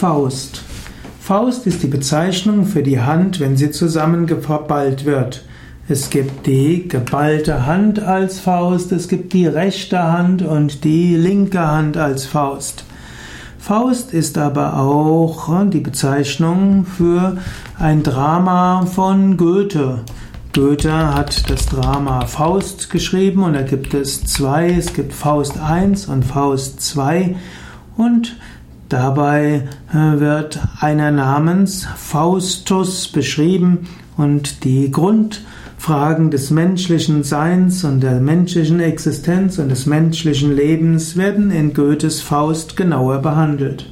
Faust. Faust ist die Bezeichnung für die Hand, wenn sie zusammengeballt wird. Es gibt die geballte Hand als Faust, es gibt die rechte Hand und die linke Hand als Faust. Faust ist aber auch die Bezeichnung für ein Drama von Goethe. Goethe hat das Drama Faust geschrieben und da gibt es zwei. Es gibt Faust I und Faust II und dabei äh, wird einer namens Faustus beschrieben und die Grundfragen des menschlichen Seins und der menschlichen Existenz und des menschlichen Lebens werden in Goethes Faust genauer behandelt.